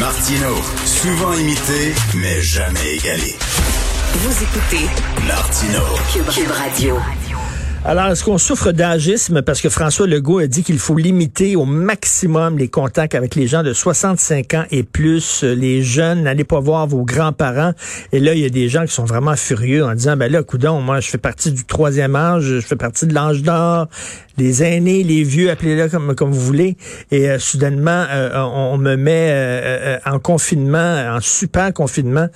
Martino, souvent imité, mais jamais égalé. Vous écoutez Martino, Cube, Cube Radio. Alors, est-ce qu'on souffre d'agisme? Parce que François Legault a dit qu'il faut limiter au maximum les contacts avec les gens de 65 ans et plus, les jeunes, n'allez pas voir vos grands-parents. Et là, il y a des gens qui sont vraiment furieux en disant, ben là, coudon, moi, je fais partie du troisième âge, je fais partie de l'âge d'or, les aînés, les vieux, appelez-le comme, comme vous voulez. Et euh, soudainement, euh, on, on, me met euh, en confinement, en super confinement.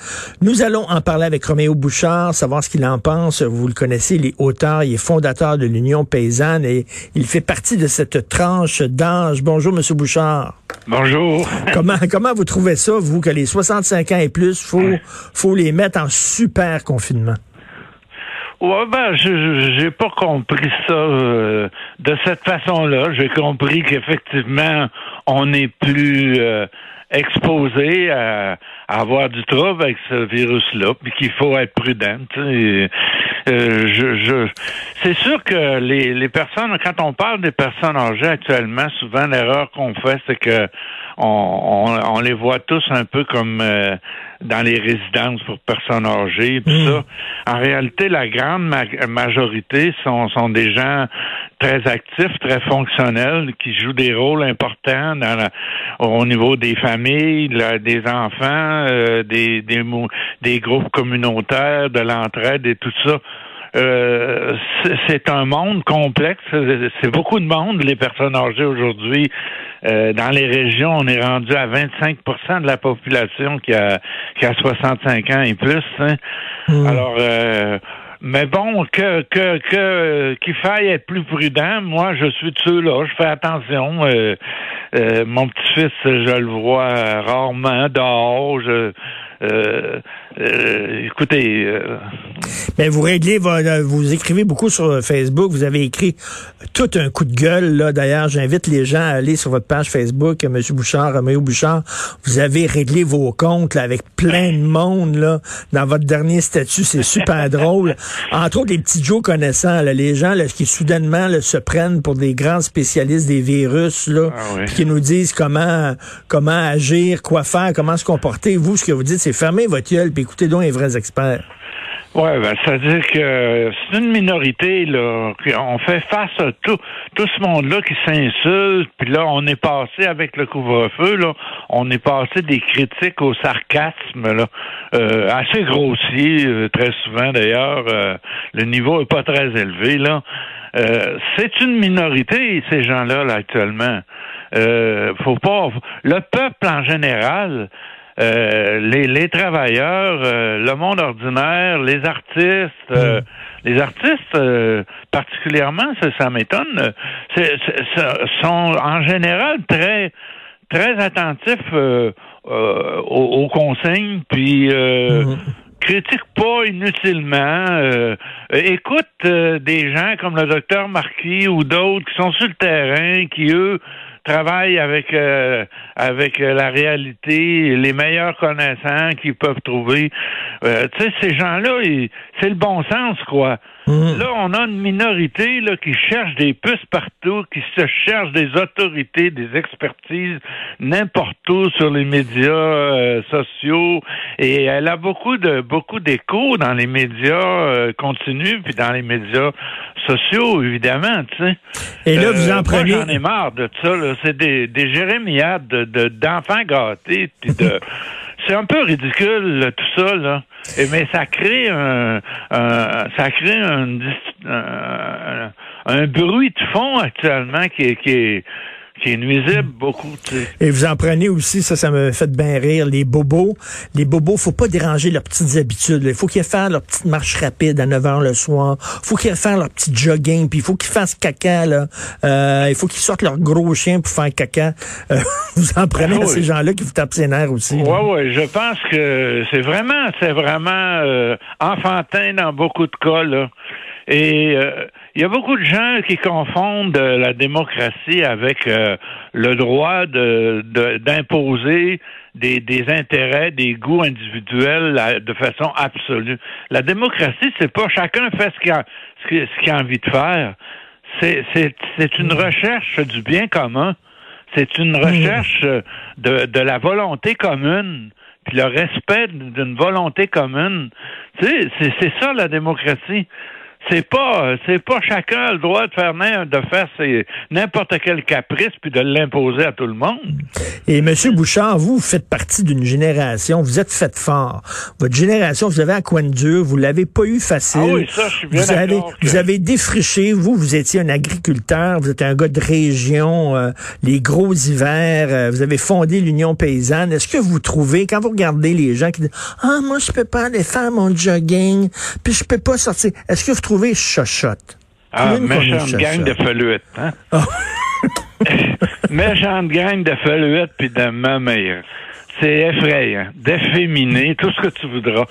Nous allons en parler avec Roméo Bouchard, savoir ce qu'il en pense. Vous le connaissez, il est auteur, il est fondateur de l'Union paysanne et il fait partie de cette tranche d'âge. Bonjour, Monsieur Bouchard. Bonjour. Comment, comment vous trouvez ça, vous, que les 65 ans et plus, faut, faut les mettre en super confinement? Ouais, ben, je j'ai pas compris ça euh, de cette façon-là. J'ai compris qu'effectivement, on n'est plus euh, exposé à, à, avoir du trouble avec ce virus-là, puis qu'il faut être prudent. Euh, je, je, c'est sûr que les, les personnes, quand on parle des personnes âgées actuellement, souvent l'erreur qu'on fait, c'est que on, on, on, les voit tous un peu comme euh, dans les résidences pour personnes âgées, tout ça. En réalité, la grande ma majorité sont, sont des gens très actifs, très fonctionnels, qui jouent des rôles importants dans la, au niveau des familles, la, des enfants, euh, des, des, des groupes communautaires, de l'entraide et tout ça. Euh, c'est un monde complexe. C'est beaucoup de monde, les personnes âgées aujourd'hui. Euh, dans les régions, on est rendu à 25% de la population qui a, qui a 65 ans et plus. Hein. Mmh. Alors, euh, mais bon, que que que qu'il faille être plus prudent. Moi, je suis de ceux-là. Je fais attention. Euh, euh, mon petit-fils, je le vois rarement dehors. Je, euh, euh, écoutez. Euh... Mais vous réglez, vous écrivez beaucoup sur Facebook. Vous avez écrit tout un coup de gueule. Là, d'ailleurs, j'invite les gens à aller sur votre page Facebook, M. Bouchard, Roméo Bouchard. Vous avez réglé vos comptes là, avec plein de monde là dans votre dernier statut. C'est super drôle. Entre autres, les petits Joe connaissants, là, les gens là, qui soudainement là, se prennent pour des grands spécialistes des virus, là, ah oui. qui nous disent comment comment agir, quoi faire, comment se comporter. Vous, ce que vous dites, fermez votre gueule puis écoutez donc les vrais experts. Oui, ben, c'est-à-dire que c'est une minorité, là. On fait face à tout, tout ce monde-là qui s'insulte, puis là, on est passé avec le couvre-feu, là, on est passé des critiques au sarcasme, là, euh, assez grossier, euh, très souvent d'ailleurs. Euh, le niveau est pas très élevé, là. Euh, c'est une minorité, ces gens-là, là, actuellement. faut pas. Le peuple en général, euh, les, les, travailleurs, euh, le monde ordinaire, les artistes, euh, les artistes particulièrement, ça, ça m'étonne, sont en général très très attentifs aux, aux, consignes, puis mmh. critiquent pas inutilement, écoutent des gens comme le docteur Marquis ou d'autres qui sont sur le terrain, qui eux travaillent avec euh, avec la réalité, les meilleurs connaissants qu'ils peuvent trouver. Euh, tu sais, ces gens-là, c'est le bon sens, quoi. Mmh. Là, on a une minorité là, qui cherche des puces partout, qui se cherche des autorités, des expertises n'importe où sur les médias euh, sociaux. Et elle a beaucoup de beaucoup d'écho dans les médias euh, continus, puis dans les médias sociaux, évidemment, tu sais. Et là, vous en prenez... J'en ai marre de ça. C'est des, des jérémiades d'enfants de, gâtés, puis de... c'est un peu ridicule tout ça là. Et, mais ça crée un, un ça crée un, un, un, bruit de fond actuellement qui est qui est qui est nuisible beaucoup. tu sais. Et vous en prenez aussi, ça, ça me fait bien rire, les bobos. Les bobos, faut pas déranger leurs petites habitudes. Il faut qu'ils fassent leur petite marche rapide à 9 h le soir. faut qu'ils fassent leur petit jogging, puis il faut qu'ils fassent caca, là. Euh, il faut qu'ils sortent leur gros chien pour faire caca. Euh, vous en prenez Ah à oui. ces gens-là qui vous tapent ses nerfs aussi. là. Ouais, ouais, je pense que c'est vraiment, c'est vraiment euh, enfantin dans beaucoup de cas là. Et euh, il y a beaucoup de gens qui confondent euh, la démocratie avec euh, le droit de de- d'imposer des, des intérêts, des goûts individuels là, de façon absolue. La démocratie, c'est pas chacun fait ce qu'il a, ce qu'il a envie de faire. C'est une recherche du bien commun. C'est une recherche euh, de, de la volonté commune, puis le respect d'une volonté commune. Tu sais, c'est ça la démocratie. C'est pas, c'est pas chacun a le droit de faire n'im- de faire ses- n'importe quel caprice puis de l'imposer à tout le monde. Et Monsieur Bouchard, vous, faites partie d'une génération, vous êtes fait fort. Votre génération, vous avez à coin de dur, vous l'avez pas eu facile. Ah oui, ça, je suis bien vous avez, que- vous avez défriché, vous, vous étiez un agriculteur, vous êtes un gars de région, euh, les gros hivers, euh, vous avez fondé l'Union paysanne. Est-ce que vous trouvez, quand vous regardez les gens qui disent, ah, moi, je peux pas aller faire mon jogging, puis je peux pas sortir, est-ce que vous chochotte? Ah, qu'on est méchante gang de feluettes, hein? méchante gang de feluettes puis de mamères. C'est effrayant. D'efféminé, tout ce que tu voudras.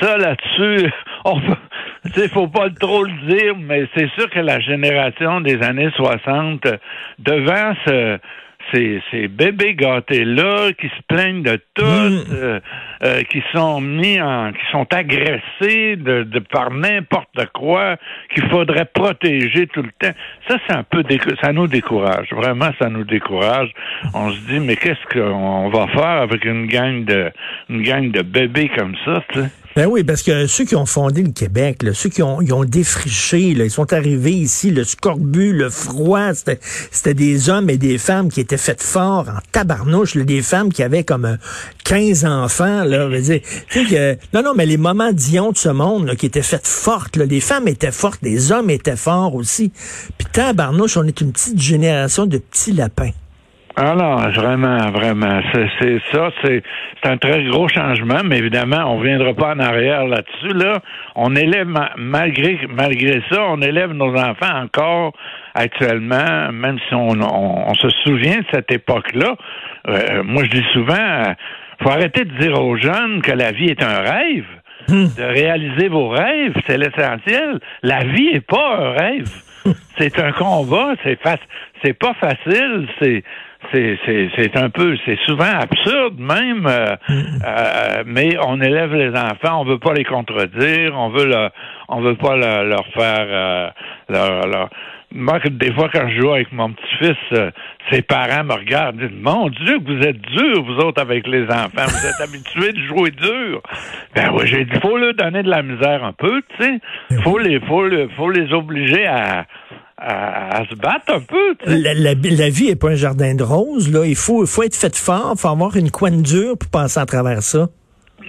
Ça, là-dessus, on peut, faut pas trop le dire, mais c'est sûr que la génération des années 60, euh, devant ce, ces, ces bébés gâtés-là qui se plaignent de tout, Mm. euh, euh, qui sont mis en, qui sont agressés de, de par n'importe quoi, qu'il faudrait protéger tout le temps. Ça, c'est un peu, ça nous décourage. Vraiment, ça nous décourage. On se dit, mais qu'est-ce qu'on va faire avec une gang de, une gang de bébés comme ça, tu sais? Ben oui, parce que ceux qui ont fondé le Québec, là, ceux qui ont, ils ont défriché, là, ils sont arrivés ici, le scorbut, le froid, c'était des hommes et des femmes qui étaient faits forts en tabarnouche, là, des femmes qui avaient comme euh, 15 enfants, là, veux dire, que, non, non, mais les moments Dion de ce monde, là, qui étaient faites fortes, là, les femmes étaient fortes, les hommes étaient forts aussi. Puis tabarnouche, on est une petite génération de petits lapins. Ah non, vraiment, vraiment. C'est, ça, c'est, un très gros changement, mais évidemment, on viendra pas en arrière là-dessus. Là, on élève ma- malgré malgré ça, on élève nos enfants encore actuellement, même si on, on, se souvient de cette époque-là. Euh, moi, je dis souvent, faut arrêter de dire aux jeunes que la vie est un rêve. De réaliser vos rêves, c'est l'essentiel. La vie est pas un rêve. C'est un combat, c'est c'est pas facile, c'est c'est c'est c'est un peu c'est souvent absurde même euh, euh, mais on élève les enfants on veut pas les contredire on veut le, on veut pas le- leur faire euh, leur, leur- moi des fois quand je joue avec mon petit-fils euh, ses parents me regardent et disent mon Dieu que vous êtes durs vous autres avec les enfants vous êtes habitués de jouer dur ben oui j'ai dit faut leur donner de la misère un peu tu sais faut les faut le- faut les obliger à à, à se battre un peu. La, la- la vie est pas un jardin de roses, là. Il faut, il faut être fait fort, il faut avoir une coine dure pour passer à travers ça.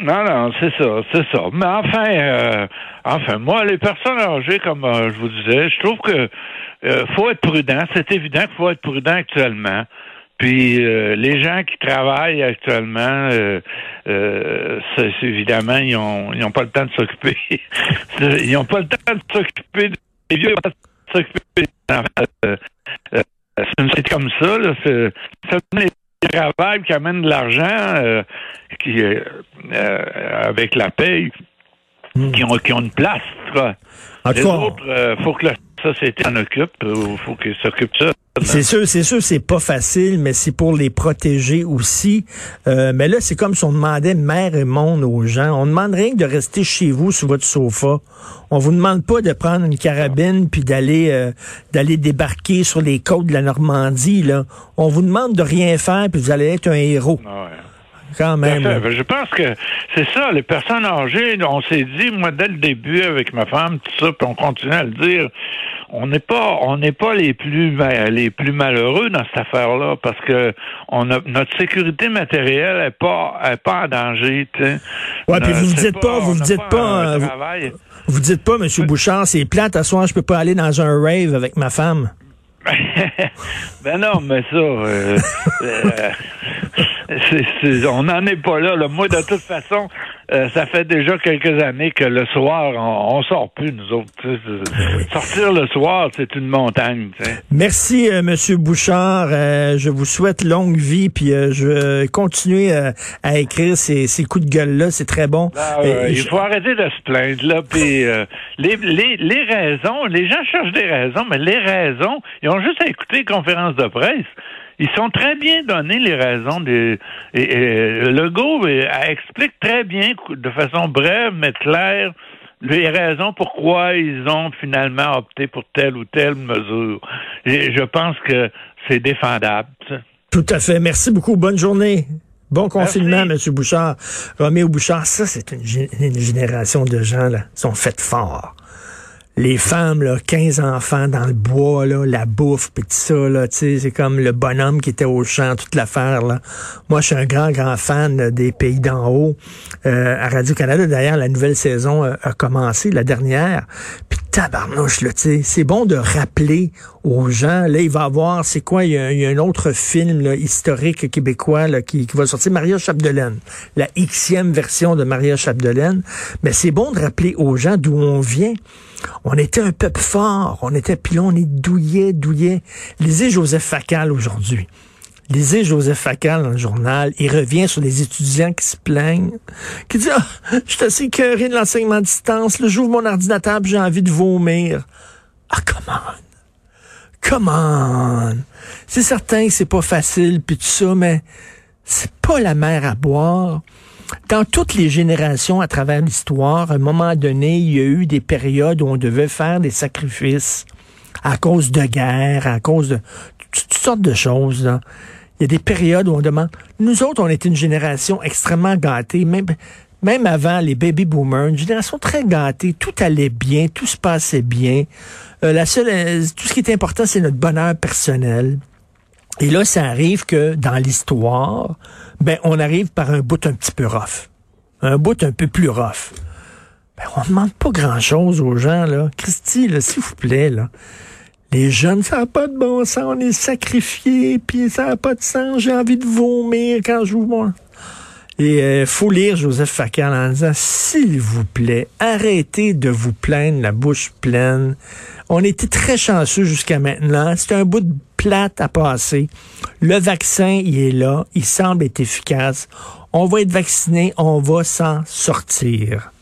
Non, non, c'est ça, c'est ça. Mais enfin, euh, enfin, moi, les personnes âgées, comme euh, je vous disais, je trouve que euh, faut être prudent. C'est évident qu'il faut être prudent actuellement. Puis euh, les gens qui travaillent actuellement, euh, c'est évidemment, ils ont, ils ont pas le temps de s'occuper. ils ont pas le temps de s'occuper des vieux, pas de s'occuper des enfants. C'est- comme ça, là. C'est qui amènent de l'argent, euh, qui euh, avec la paye, qui ont qui ont une place. En Les tout cas, autres, euh, faut que la société en occupe, il faut qu'ils s'occupent de ça. C'est sûr, c'est sûr, c'est pas facile, mais c'est pour les protéger aussi. Euh, mais là, c'est comme si on demandait mer et monde aux gens. On demande rien que de rester chez vous sur votre sofa. On vous demande pas de prendre une carabine puis d'aller euh, d'aller débarquer sur les côtes de la Normandie. Là, on vous demande de rien faire puis vous allez être un héros Ah ouais. Quand même. fait. Je pense que c'est ça, les personnes âgées, on s'est dit, moi, dès le début, avec ma femme, tout ça, puis on continue à le dire, on n'est pas on n'est pas les plus les plus malheureux dans cette affaire-là, parce que on a notre sécurité matérielle est pas est pas en danger, tu sais. Ouais, puis Euh, vous c'est dites pas, vous n'a dites pas, euh, vous- travail. Vous dites pas, Monsieur Bouchard, c'est plate, à soir, je peux pas aller dans un rave avec ma femme. ben non, mais ça, euh, euh, on n'en est pas là, là. Moi, de toute façon, euh, ça fait déjà quelques années que le soir, on, on sort plus, nous autres. Ben Sortir le soir, c'est une montagne. Merci, euh, Monsieur Bouchard. Euh, je vous souhaite longue vie, puis euh, je vais continuer euh, à écrire ces, ces coups de gueule-là. C'est très bon. Ouais, il je- faut arrêter de se plaindre, là. Puis euh, les, les, les raisons, les gens cherchent des raisons, mais les raisons, ils ont juste à écouter les conférences de presse. Ils sont très bien donnés, les raisons des. Et, et, Legault euh, explique très bien, de façon brève, mais claire, les raisons pourquoi ils ont finalement opté pour telle ou telle mesure. Et je pense que c'est défendable. Tout à fait. Merci beaucoup. Bonne journée. Bon confinement. Monsieur Bouchard. Roméo Bouchard, ça, c'est une, une génération de gens, là, qui sont faites forts. Les femmes, là, 15 enfants dans le bois, là, la bouffe, puis tout ça, là, c'est comme le bonhomme qui était au champ, toute l'affaire, là. Moi, je suis un grand, grand fan des pays d'en haut. Euh, à Radio-Canada, d'ailleurs, la nouvelle saison euh, a commencé, la dernière. Puis tabarnouche, là, c'est bon de rappeler aux gens, là, il va avoir, c'est quoi, il y, a, un autre film historique québécois qui, va sortir, Maria Chapdelaine, la Xème version de Maria Chapdelaine. Mais c'est bon de rappeler aux gens d'où on vient. On était un peuple fort, on était, puis là, on est douillet, douillet. Lisez Joseph Facal aujourd'hui. Lisez Joseph Facal dans le journal, il revient sur les étudiants qui se plaignent, qui disent Ah, je suis assez écœuré de l'enseignement à distance, là, j'ouvre mon ordinateur j'ai envie de vomir. Ah, come on! Come! C'est certain que c'est pas facile puis tout ça, mais c'est pas la mer à boire. Dans toutes les générations à travers l'histoire, à un moment donné, il y a eu des périodes où on devait faire des sacrifices à cause de guerre, à cause de toutes sortes de choses. Là. Il y a des périodes où on demande. Nous autres, on était une génération extrêmement gâtée, même, même avant les baby boomers, une génération très gâtée. Tout allait bien, tout se passait bien. Euh, la seule, euh, tout ce qui est important, c'est notre bonheur personnel. Et là, ça arrive que dans l'histoire, ben, on arrive par un bout un petit peu rough. Un bout un peu plus rough. Ben, on demande pas grand-chose aux gens, là. Christy, là, s'il vous plaît, là. Les jeunes, ça n'a pas de bon sens, on est sacrifiés, puis ça n'a pas de sens, j'ai envie de vomir quand je vous vois. Et euh, faut lire Joseph Facal en disant, s'il vous plaît, arrêtez de vous plaindre la bouche pleine. On était très chanceux jusqu'à maintenant. C'est un bout de plate à passer. Le vaccin, il est là. Il semble être efficace. On va être vacciné. On va s'en sortir.